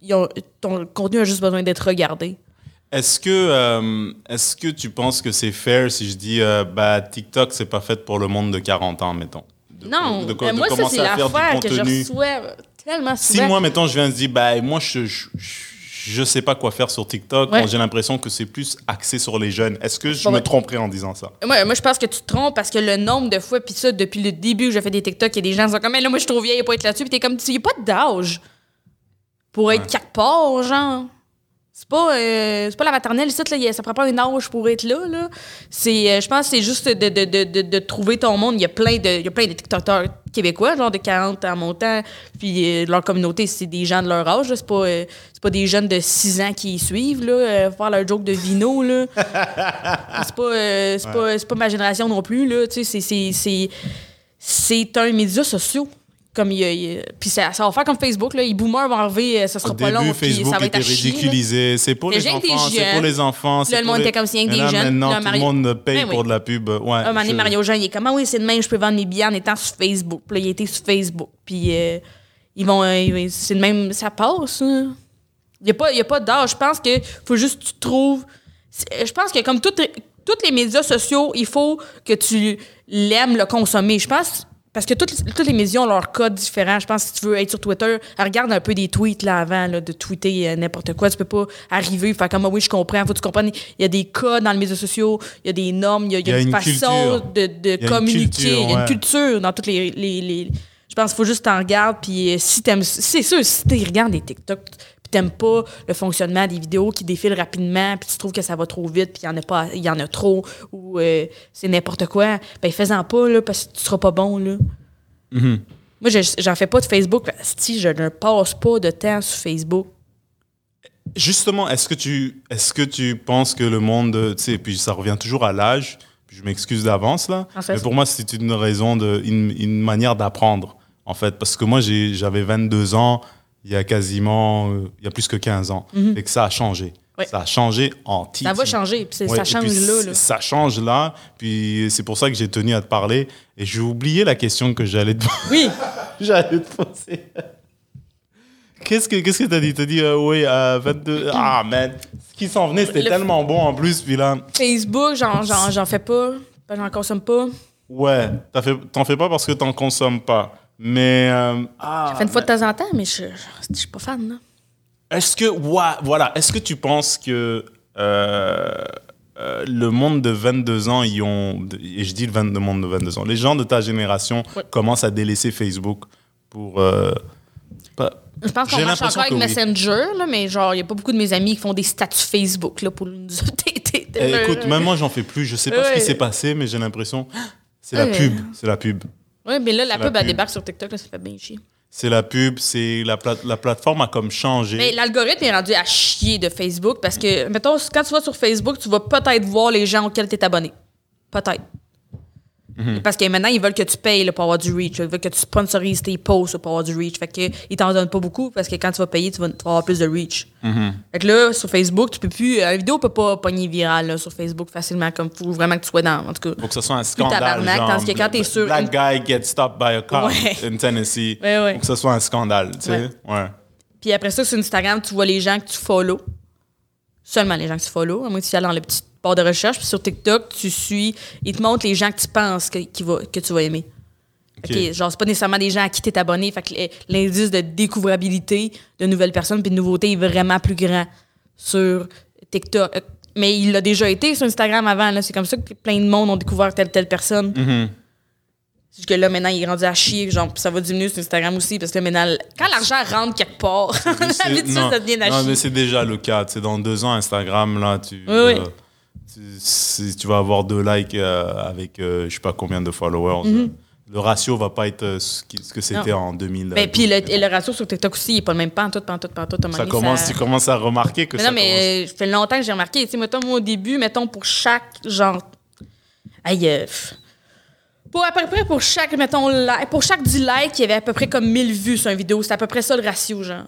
Ils ont- ton contenu a juste besoin d'être regardé. Est-ce que, euh, est-ce que tu penses que c'est fair si je dis euh, bah, TikTok, c'est pas fait pour le monde de 40 ans, mettons? De- Non, de- de- mais moi, ça, c'est l'affaire que je reçois tellement Si souvent. moi, mettons, je viens de dire, bah, moi, je, je, je sais pas quoi faire sur TikTok, Ouais. j'ai l'impression que c'est plus axé sur les jeunes. Est-ce que je Bon, me ouais. tromperais en disant ça? Moi, moi, je pense que tu te trompes parce que le nombre de fois, puis ça, depuis le début que j'ai fait des TikTok, il y a des gens qui sont comme, mais là, moi, je suis trop vieille pour être là-dessus, puis t'es comme, il n'y a pas d'âge pour être quelque part, genre. C'est pas, euh, c'est pas la maternelle, ici, là, ça prend pas un âge pour être là. là. C'est, euh, je pense que c'est juste de, de, de, de, trouver ton monde. Il y a plein de, il y a plein de TikTokers québécois, genre de 40 en montant, puis euh, leur communauté, c'est des gens de leur âge. là. C'est pas, euh, c'est pas des jeunes de 6 ans qui y suivent, là, faire leur joke de vino. Là. c'est pas, c'est pas, c'est pas ma génération non plus. Là. Tu sais, c'est, c'est, c'est, c'est un média social. Comme il y a- il puis ça, ça va faire comme Facebook. Là. Les boomers vont arriver, euh, ça sera Au pas début, long, puis Facebook ça va être ridiculisé. C'est pour les enfants. C'est pour les enfants. c'est le monde les- était comme si rien que des là, jeunes. Maintenant, Là, tout Mario- le monde paye Ben oui. pour de la pub. Ouais, Un moment je- Mario Jean, il est comme, ah oui, c'est de même, je peux vendre mes billets en étant sur Facebook. Puis là, il était sur Facebook. Puis euh, ils vont, euh, ils- c'est de même, ça passe. hein. Il n'y a pas, il y a pas d'âge. Je pense que faut juste que tu trouves. Je pense que comme toutes tous les médias sociaux, il faut que tu l'aimes le consommer. Je pense. Parce que tous tous les médias ont leur code différent. Je pense que si tu veux être sur Twitter, regarde un peu des tweets là avant là, de tweeter euh, n'importe quoi. Tu peux pas arriver faire comme Ah oui, je comprends. Faut que tu comprennes. Il y a des codes dans les médias sociaux, il y a des normes, il y a, il y une, une façon culture. de, de communiquer. culture, il y a une culture dans toutes les. les, les- je pense qu'il faut juste t'en regarder. Puis euh, si t'aimes. C'est sûr, si tu regardes des TikTok, t'aimes pas le fonctionnement des vidéos qui défilent rapidement, puis tu trouves que ça va trop vite, puis il y en a pas, il y en a trop, ou euh, c'est n'importe quoi, ben fais-en pas, là, parce que tu seras pas bon, là. Mhm. Moi, je- j'en fais pas de Facebook. Si je ne passe pas de temps sur Facebook. Justement, est-ce que tu est-ce que tu penses que le monde, tu sais, puis ça revient toujours à l'âge. puis Je m'excuse d'avance là, mais pour moi c'est une raison de une, une manière d'apprendre en fait, parce que moi j'avais 22 ans il y a quasiment euh, il y a plus que 15 ans, et que ça a changé. Mhm. Ça a changé en titi. Ça va changer, puis c'est- Ouais, ça change puis là. Ça change là, puis c'est pour ça que j'ai tenu à te parler. Et j'ai oublié la question que j'allais te, Oui. j'allais te poser. Qu'est-ce que qu'est-ce que t'as dit? T'as dit euh, oui à 22. Ah man, ce qui s'en venait c'était Le- tellement bon en plus. Puis là, Facebook, j'en, fais pas. J'en consomme pas. ouais, t'en fais pas parce que t'en consommes pas. Mais euh, ah, J'en fais une fois de temps en temps, mais je, je, je suis pas fan. Là. Est-ce que, ouais, voilà, est-ce que tu penses que euh, euh, le monde de 22 ans, ils ont, et je dis le, 20 le monde de 22 ans, les gens de ta génération Ouais. commencent à délaisser Facebook pour. euh, pas- Je pense qu'on J'ai marche l'impression encore avec oui. Messenger, là, mais genre, il n'y a pas beaucoup de mes amis qui font des statuts Facebook là, pour nous. Eh, écoute, même moi, j'en fais plus. Je sais pas ce qui s'est passé, mais j'ai l'impression. C'est la pub. C'est la pub. Oui, mais là, la pub, elle pub. débarque sur TikTok, là, ça fait bien chier. C'est la pub. C'est la, plate- la plateforme a comme changé. Mais l'algorithme est rendu à chier de Facebook parce que, mettons, quand tu vas sur Facebook, tu vas peut-être voir les gens auxquels tu es abonné. Peut-être. Mhm. Parce que maintenant, ils veulent que tu payes là, pour avoir du reach. Ils veulent que tu sponsorises tes posts là, pour avoir du reach. Fait que, ils t'en donnent pas beaucoup parce que quand tu vas payer, tu vas, tu vas avoir plus de reach. Mhm. Fait que là, sur Facebook, tu peux plus. La vidéo peut pas pogner viral là, sur Facebook facilement, comme faut vraiment que tu sois dans. En tout cas. Faut que ce soit un scandale. tabarnak, genre, tandis que quand t'es sur Black guy gets stopped by a car Ouais. in Tennessee. Ouais, ouais. Faut que ce soit un scandale, tu sais. Ouais. Puis après ça, sur Instagram, tu vois les gens que tu follow. Seulement les gens que tu follow. À moins que tu ailles dans le petit barre de recherche. Puis sur TikTok, tu suis. Ils te montrent les gens que tu penses que, qui va- que tu vas aimer. Fait que, Ok. genre, c'est pas nécessairement des gens à qui t'es abonné. Fait que l'indice de découvrabilité de nouvelles personnes puis de nouveautés est vraiment plus grand sur TikTok. Euh, Mais il l'a déjà été sur Instagram avant. C'est comme ça que plein de monde ont découvert telle telle personne. Parce que là, maintenant, il est rendu à chier. Genre, ça va diminuer sur Instagram aussi. Parce que là, maintenant, quand l'argent rentre quelque part, d'habitude, non, ça devient à non, chier. mais c'est déjà le cas. C'est dans deux ans, Instagram, là, tu, Oui, euh, tu, si tu vas avoir deux likes euh, avec euh, je sais pas combien de followers. euh, Le ratio va pas être euh, ce, que c'était Mhm. En 2000. Ben, puis le, et le ratio sur TikTok aussi, il est pas le même pas en tout, pas en tout, pas en tout. à un moment ça commence, ça- tu commences à remarquer que Mais ça non, mais euh, ça fait longtemps que j'ai remarqué. Tu sais, mettons, moi, au début, mettons, pour chaque genre. Euh, pff. pour à peu près pour chaque, mettons, like, pour chaque 10 likes, il y avait à peu près comme 1000 vues sur une vidéo. C'est à peu près ça le ratio, genre.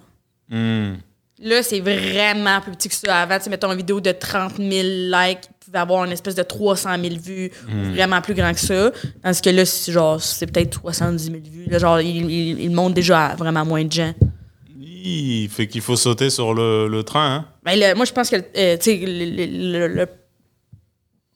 Hmm. Là, c'est vraiment plus petit que ça. Avant, tu mettons une vidéo de 30 000 likes, il pouvait avoir une espèce de 300 000 vues, vraiment plus grand que ça. Tandis que là, c'est genre, c'est peut-être 70 000 vues. Là, genre, il, il, il monte déjà à vraiment moins de gens. Il fait qu'il faut sauter sur le, le train. Hein? Ben, le- moi, je pense que, euh, tu sais, le, le,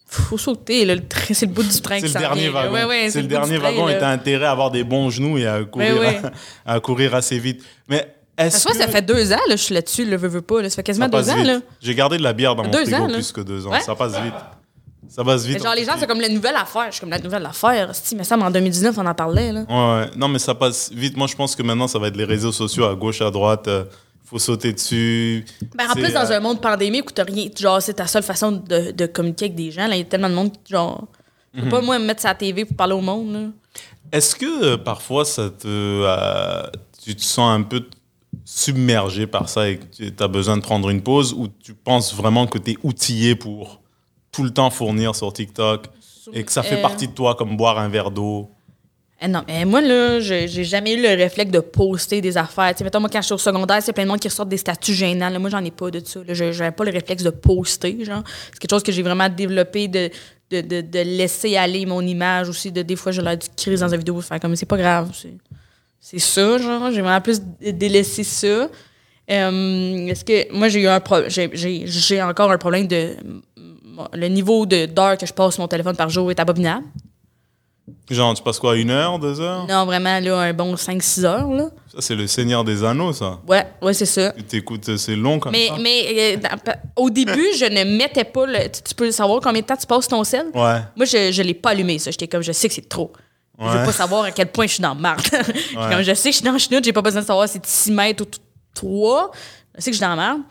faut sauter, là, le train, c'est le bout du train C'est le dernier vient, wagon. Ouais, ouais, c'est le dernier train, wagon là. et t'as intérêt à avoir des bons genoux et à courir, ouais. à courir assez vite. Mais est-ce Ça, que ça fait deux ans, là, je suis là-dessus, le veux, veux pas. Là. Ça fait quasiment ça deux ans, vite? là. J'ai gardé de la bière dans mon Deux frigo ans, plus que deux ans. Ouais. Ça passe vite. Ça passe vite. Mais genre, en les gens, c'est comme la nouvelle affaire. Je suis comme la nouvelle affaire. Si, mais ça, mais en 2019, on en parlait, là. Ouais, ouais. Non, mais ça passe vite. Moi, je pense que maintenant, ça va être les réseaux sociaux à gauche, à droite. euh, faut sauter dessus. Ben, en plus, dans euh, un monde pandémique où t'as rien, genre, c'est ta seule façon de, de communiquer avec des gens. Là, il y a tellement de monde, genre, je Mhm. peux pas, moi, me mettre sa TV pour parler au monde, là. Est-ce que euh, parfois ça te, tu te sens un peu submergé par ça et que tu as besoin de prendre une pause ou tu penses vraiment que tu es outillé pour tout le temps fournir sur TikTok et que ça fait Euh. partie de toi comme boire un verre d'eau? Eh non, mais moi, là, je- j'ai jamais eu le réflexe de poster des affaires. Tu sais, mettons, moi, quand je suis au secondaire, c'est plein de monde qui ressortent des statuts gênants. Là, moi, j'en ai pas de ça. Je n'avais pas le réflexe de poster, genre. C'est quelque chose que j'ai vraiment développé de, de, de, de laisser aller mon image aussi. De, des fois, je l'ai dû crier dans une vidéo, faire comme, c'est pas grave. C'est, ça, genre. J'ai vraiment plus dé- délaissé ça. Euh, est-ce que moi, j'ai eu un problème. J'ai, encore un problème de. Le niveau d'heures que je passe sur mon téléphone par jour est abominable. Genre, tu passes quoi, une heure, deux heures? Non, vraiment, là, un bon 5-6 heures, là. Ça, c'est le Seigneur des Anneaux, ça. Ouais, ouais, c'est ça. Tu t'écoutes, c'est long comme Mais, ça. mais euh, dans- au début, je ne mettais pas le. Tu, tu peux savoir combien de temps tu passes ton sel? Ouais. Moi, je ne l'ai pas allumé, ça. J'étais comme, je sais que c'est trop. Je Ouais. veux pas savoir à quel point je suis dans le marde. Comme je sais que je suis dans le chenoute, j'ai pas besoin de savoir si c'est 6 mètres ou 3. Je sais que je suis dans la merde.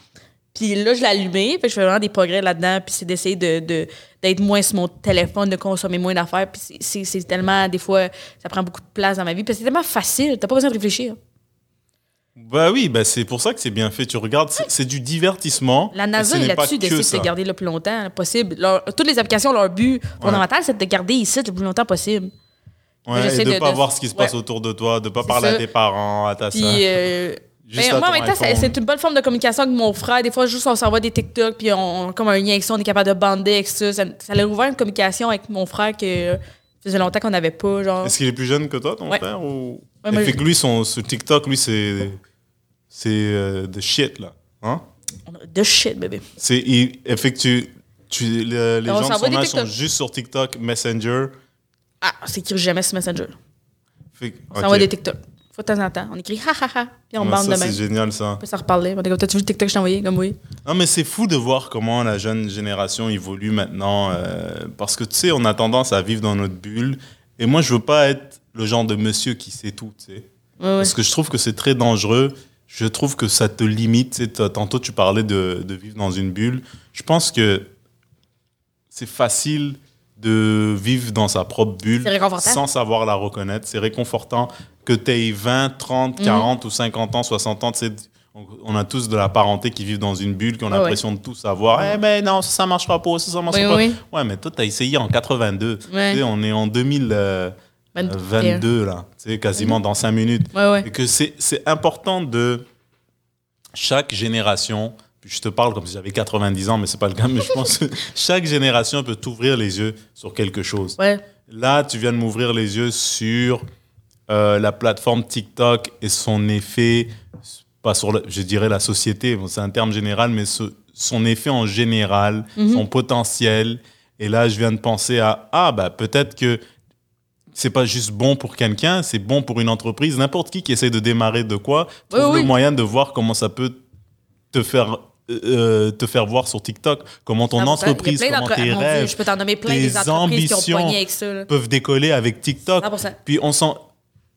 Puis là, je l'ai allumé, puis je fais vraiment des progrès là-dedans, puis c'est d'essayer de, de- d'être moins sur mon téléphone, de consommer moins d'affaires. Puis c'est- tellement, des fois, ça prend beaucoup de place dans ma vie, puis c'est tellement facile, t'as pas besoin de réfléchir. Bah oui, bah c'est pour ça que c'est bien fait. Tu regardes, c'est c'est du divertissement. La NASA est là-dessus d'essayer de garder le plus longtemps possible. Leur- toutes les applications, leur but fondamental, c'est de te garder ici le plus longtemps possible. Ouais, et de de- pas de- voir ce qui se passe ouais. autour de toi, de pas C'est parler ça. à tes parents, à ta soeur. euh, Juste ben, moi, en même temps, c'est une bonne forme de communication avec mon frère. Des fois, juste on s'envoie des TikTok, puis on, on- comme un lien avec ça, on est capable de bander avec ça. Ça, ça a ouvert une communication avec mon frère que euh, faisait longtemps qu'on n'avait pas. Genre. Est-ce qu'il est plus jeune que toi, ton Ouais. frère ou... Ouais, moi, fait je- que lui, son, ce TikTok, lui, c'est c'est euh, de shit là. Hein? De shit, bébé. C'est il effectue. Tu, le- les gens de son âge sont juste sur TikTok, Messenger. Ah, c'est écrit jamais sur Messenger. Fait, On ok. s'envoie des TikTok. Faut de temps en temps. On écrit ha ha ha, puis on Ouais, bande ça, de c'est génial ça. Peut s'en reparler. On est comme, t'as-tu vu le TikTok que je t'ai envoyé? Comme oui. Non, mais c'est fou de voir comment la jeune génération évolue maintenant. euh, parce que tu sais, on a tendance à vivre dans notre bulle. Et moi, je veux pas être le genre de monsieur qui sait tout, tu sais. Ouais, ouais. Parce que je trouve que c'est très dangereux. Je trouve que ça te limite. Tu Tantôt, tu parlais de, de vivre dans une bulle. Je pense que c'est facile de vivre dans sa propre bulle sans savoir la reconnaître. C'est réconfortant que tu aies 20, Mhm. 30, 40 ou 50 ans, 60 ans. on- a tous de la parenté qui vivent dans une bulle, qui ont Ouais, l'impression de tout savoir. Eh ben non, ça, ça marchera pas, ça, ça marchera Oui, pas. oui. Ouais, mais toi, tu as essayé en 82. Ouais. Tu sais, on est en 2022, là. Tu sais, quasiment dans 5 minutes. Ouais, ouais. Et que c'est important de chaque génération, je te parle comme si j'avais 90 ans, mais c'est pas le cas, mais je pense que chaque génération peut t'ouvrir les yeux sur quelque chose. Ouais. Là, tu viens de m'ouvrir les yeux sur euh, la plateforme TikTok et son effet, pas sur, je dirais la société, c'est un terme général, mais ce- son effet en général, son potentiel. Et là, je viens de penser à, ah, bah, peut-être que c'est pas juste bon pour quelqu'un, c'est bon pour une entreprise. N'importe qui qui essaie de démarrer de quoi, trouve Oui, oui. le moyen de voir comment ça peut te faire, euh, te faire voir sur TikTok, comment ton 100%. entreprise, comment tes Mon Dieu, rêves je peux t'en nommer plein tes des entreprises qui ont ambitions pogné avec ça. là. peuvent décoller avec TikTok. 100%. Puis on s'en.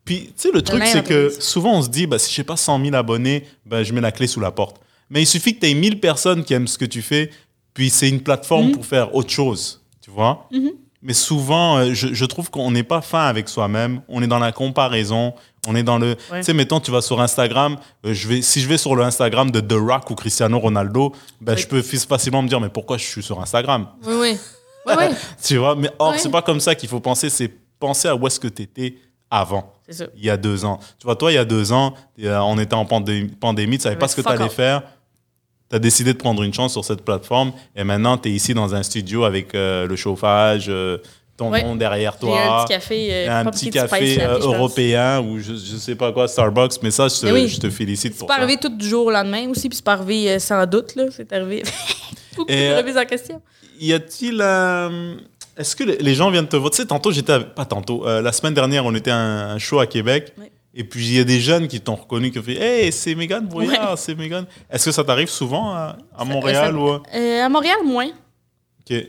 Puis, tu sais, le truc, c'est que souvent, on se dit, bah, si j'ai pas 100 000 abonnés, bah, je mets la clé sous la porte. Mais il suffit que tu aies 1000 personnes qui aiment ce que tu fais, puis c'est une plateforme Mhm. pour faire autre chose, tu vois? Mais souvent, euh, je, je trouve qu'on n'est pas fin avec soi-même. On est dans la comparaison. On est dans le. Ouais. Tu sais, mettons, tu vas sur Instagram. euh, je vais, si je vais sur le Instagram de The Rock ou Cristiano Ronaldo, ben, Oui. je peux facilement me dire, mais pourquoi je suis sur Instagram? Oui, oui. Tu vois, mais or, c'est pas comme ça qu'il faut penser, c'est penser à où est-ce que tu étais avant. Il y a deux ans. Tu vois, toi, il y a deux ans, euh, on était en pandé- pandémie, tu savais pas ce que tu allais off. faire. Tu as décidé de prendre une chance sur cette plateforme et maintenant, tu es ici dans un studio avec euh, le chauffage, euh, ton Ouais. nom derrière un toi. petit café, euh, un pas petit café euh, européen ou je, je sais pas quoi, Starbucks, mais ça, je te, oui. je te félicite C'est pour pas ça. arrivé tout du jour au lendemain aussi, puis c'est pas arrivé sans doute, là. C'est arrivé. Et, remise en question. Y a-t-il. Est-ce que les- gens viennent te voir? Tu sais, tantôt, j'étais. Pas tantôt. la semaine dernière, on était à un, show à Québec. Ouais. Et puis, il y a des jeunes qui t'ont reconnu, qui ont fait Hey, c'est Mégane Brouillard, c'est Mégane. Est-ce que ça t'arrive souvent à, à Montréal ça- ou. à- Euh, à Montréal, moins. Ok. Mais,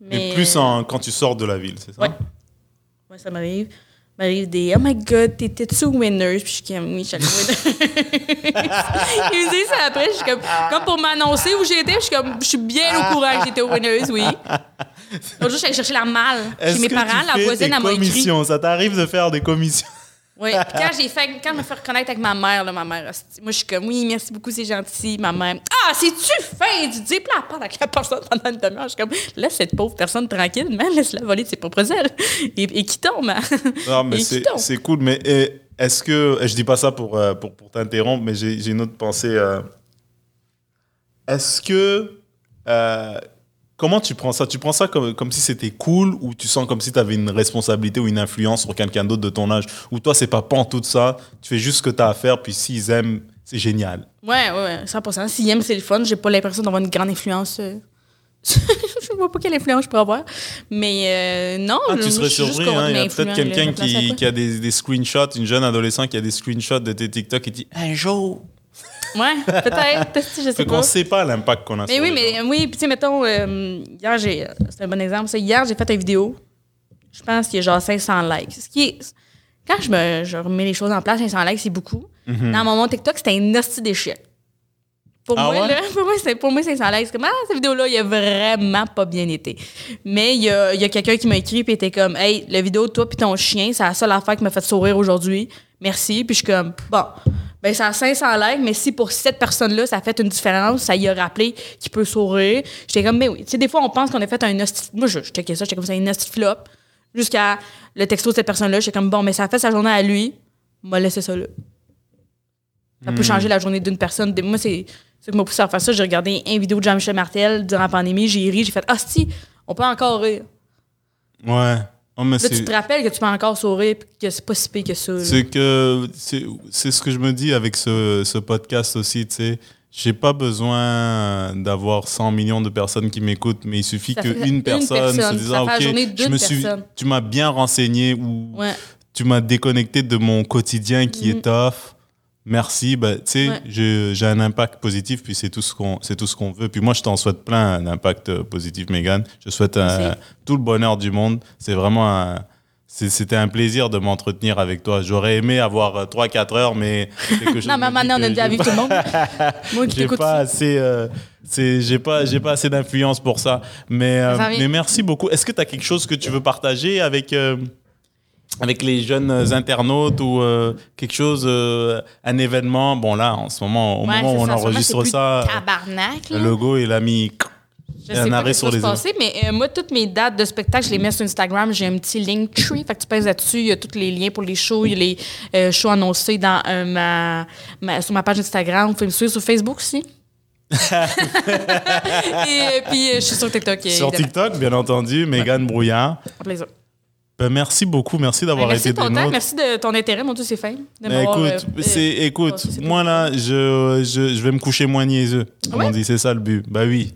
Mais, plus en, quand tu sors de la ville, c'est ça? Ouais. Ouais, ça m'arrive. m'arrive des Oh my god, t'étais-tu winner? Puis je suis comme Oui, chaque winner. Ils me disent ça après, je suis comme, comme pour m'annoncer où j'étais, je suis comme, je suis bien au courant que j'étais winneuse, oui. L'autre jour, je suis allée chercher la malle chez mes parents, la voisine, elle m'a écrit. commissions? Ça t'arrive de faire des commissions? Oui, puis quand j'ai fait, quand je me fais reconnaître avec ma mère, là, ma mère, moi, je suis comme, oui, merci beaucoup, c'est gentil. Ma mère, ah, c'est-tu fin du dire, puis là, elle parle avec la personne pendant une demi-heure. Je suis comme, laisse cette pauvre personne tranquille, man, laisse-la voler de ses propres ailes. Et, et quittons, man. Non, mais c'est cool. Mais eh, est-ce que. Je dis pas ça pour, euh, pour, pour t'interrompre, mais j'ai j'ai une autre pensée. euh. Est-ce que. euh, comment tu prends ça? Tu prends ça comme, comme si c'était cool ou tu sens comme si tu avais une responsabilité ou une influence sur quelqu'un d'autre de ton âge? Ou toi, c'est pas en tout ça, tu fais juste ce que tu as à faire, puis s'ils aiment, c'est génial. Ouais, ouais, ouais, 100 S'ils aiment, c'est le fun. J'ai pas l'impression d'avoir une grande influence. euh. je vois pas quelle influence je peux avoir. Mais euh, non, Ah, je- tu serais surpris, hein, il y a peut-être quelqu'un qui, a des, des screenshots, une jeune adolescent qui a des screenshots de tes TikTok et dit Un jour. Ouais, peut-être, peut-être, je sais Fait pas. qu'on sait pas l'impact qu'on a Mais sur oui, les mais gens. euh, oui, puis tu sais, mettons, euh, hier, j'ai. C'est un bon exemple. ça. Hier, j'ai fait une vidéo. Je pense qu'il y a genre 500 likes. Ce qui est. Quand je, me, je remets les choses en place, 500 likes, c'est beaucoup. Dans mon monde TikTok, c'était un hostie d'échec. Pour. Ah moi, ouais? là, pour, moi, c'est- pour moi, 500 likes. C'est comme, ah, cette vidéo-là, il a vraiment pas bien été. Mais il y a, il y a quelqu'un qui m'a écrit et était comme, hey, la vidéo de toi puis ton chien, c'est la seule affaire qui m'a fait sourire aujourd'hui. Merci. Puis je suis comme, bon, ben, ça a 500 likes, mais si pour cette personne-là, ça a fait une différence, ça y a rappelé qu'il peut sourire. J'étais comme, mais oui. Tu sais, des fois, on pense qu'on a fait un hostie. Moi, je, je checkais ça, j'étais comme, c'est un hostie flop. Jusqu'à le texto de cette personne-là, j'étais comme, bon, mais ça a fait sa journée à lui. M'a laissé ça là. Ça peut changer la journée d'une personne. Moi, c'est ce qui m'a poussé à faire ça. J'ai regardé une vidéo de Jean-Michel Martel durant la pandémie, j'ai ri, j'ai fait Ah, si, on peut encore rire. Ouais. Oh, mais Là, tu te rappelles que tu peux encore sourire puis que c'est pas si pire que ça. C'est que c'est ce que je me dis avec ce, ce podcast aussi, tu sais. J'ai pas besoin d'avoir 100 millions de personnes qui m'écoutent, mais il suffit qu'une une personne, se dise ah, ok, je me suis, tu m'as bien renseigné ou Ouais. tu m'as déconnecté de mon quotidien qui est tough. Merci, bah, tu sais. Ouais. j'ai un impact positif, puis c'est tout ce qu'on c'est tout ce qu'on veut. Puis moi, je t'en souhaite plein un impact euh, positif, Megan. Je souhaite un- tout le bonheur du monde. C'est vraiment un- c'était un plaisir de m'entretenir avec toi. J'aurais aimé avoir 3-4 heures, mais quelque chose Non, mais maintenant, on a déjà vu pas- tout le monde. Moi qui j'ai t'écoute. pas assez euh, j'ai pas pas assez d'influence pour ça mais euh, mais merci beaucoup est-ce que tu as quelque chose que tu veux partager avec euh, avec les jeunes internautes ou euh, quelque chose euh, un événement bon là en ce moment au Ouais, moment où on ça. Enregistre ça Tabarnak, le logo il a mis Je un pas arrêt sur les passer, mais euh, moi, toutes mes dates de spectacle, je les mets sur Instagram. J'ai un petit link tree. Fait que tu pèses là-dessus. Il y a tous les liens pour les shows. Il y a les euh, shows annoncés dans, euh, ma, ma- sur ma page Instagram. Vous pouvez me suivre sur Facebook aussi. Et euh, puis, euh, je suis sur TikTok. sur évidemment. TikTok bien entendu Megan Brouillard Un plaisir. Ben, merci beaucoup merci d'avoir Ben, été ton des temps. nôtres Merci de ton intérêt. Mon Dieu, c'est fin. Ben, écoute, euh, c'est, euh, écoute, moi là, je, je, je vais me coucher moins niaiseux. Comme Ouais? on dit, c'est ça le but. Bah oui.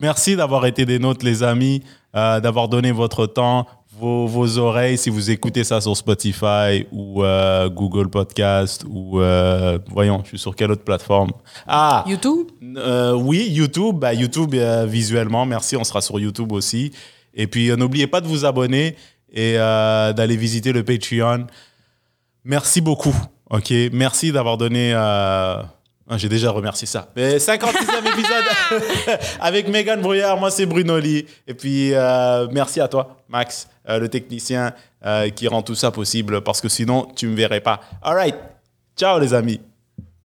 Merci d'avoir été des nôtres, les amis, euh, d'avoir donné votre temps, vos, vos oreilles, si vous écoutez ça sur Spotify ou euh, Google Podcast ou, euh, voyons, je suis sur quelle autre plateforme? Ah, YouTube? euh, oui, YouTube, bah, YouTube euh, visuellement, merci, on sera sur YouTube aussi. Et puis, n'oubliez pas de vous abonner et euh, d'aller visiter le Patreon. Merci beaucoup, ok? Merci d'avoir donné... euh, ah, J'ai déjà remercié ça. Mais 56e épisode avec Megan Brouillard, moi c'est Bruno Lee. Et puis, euh, merci à toi, Max, le technicien qui rend tout ça possible parce que sinon, tu me verrais pas. All right. Ciao les amis.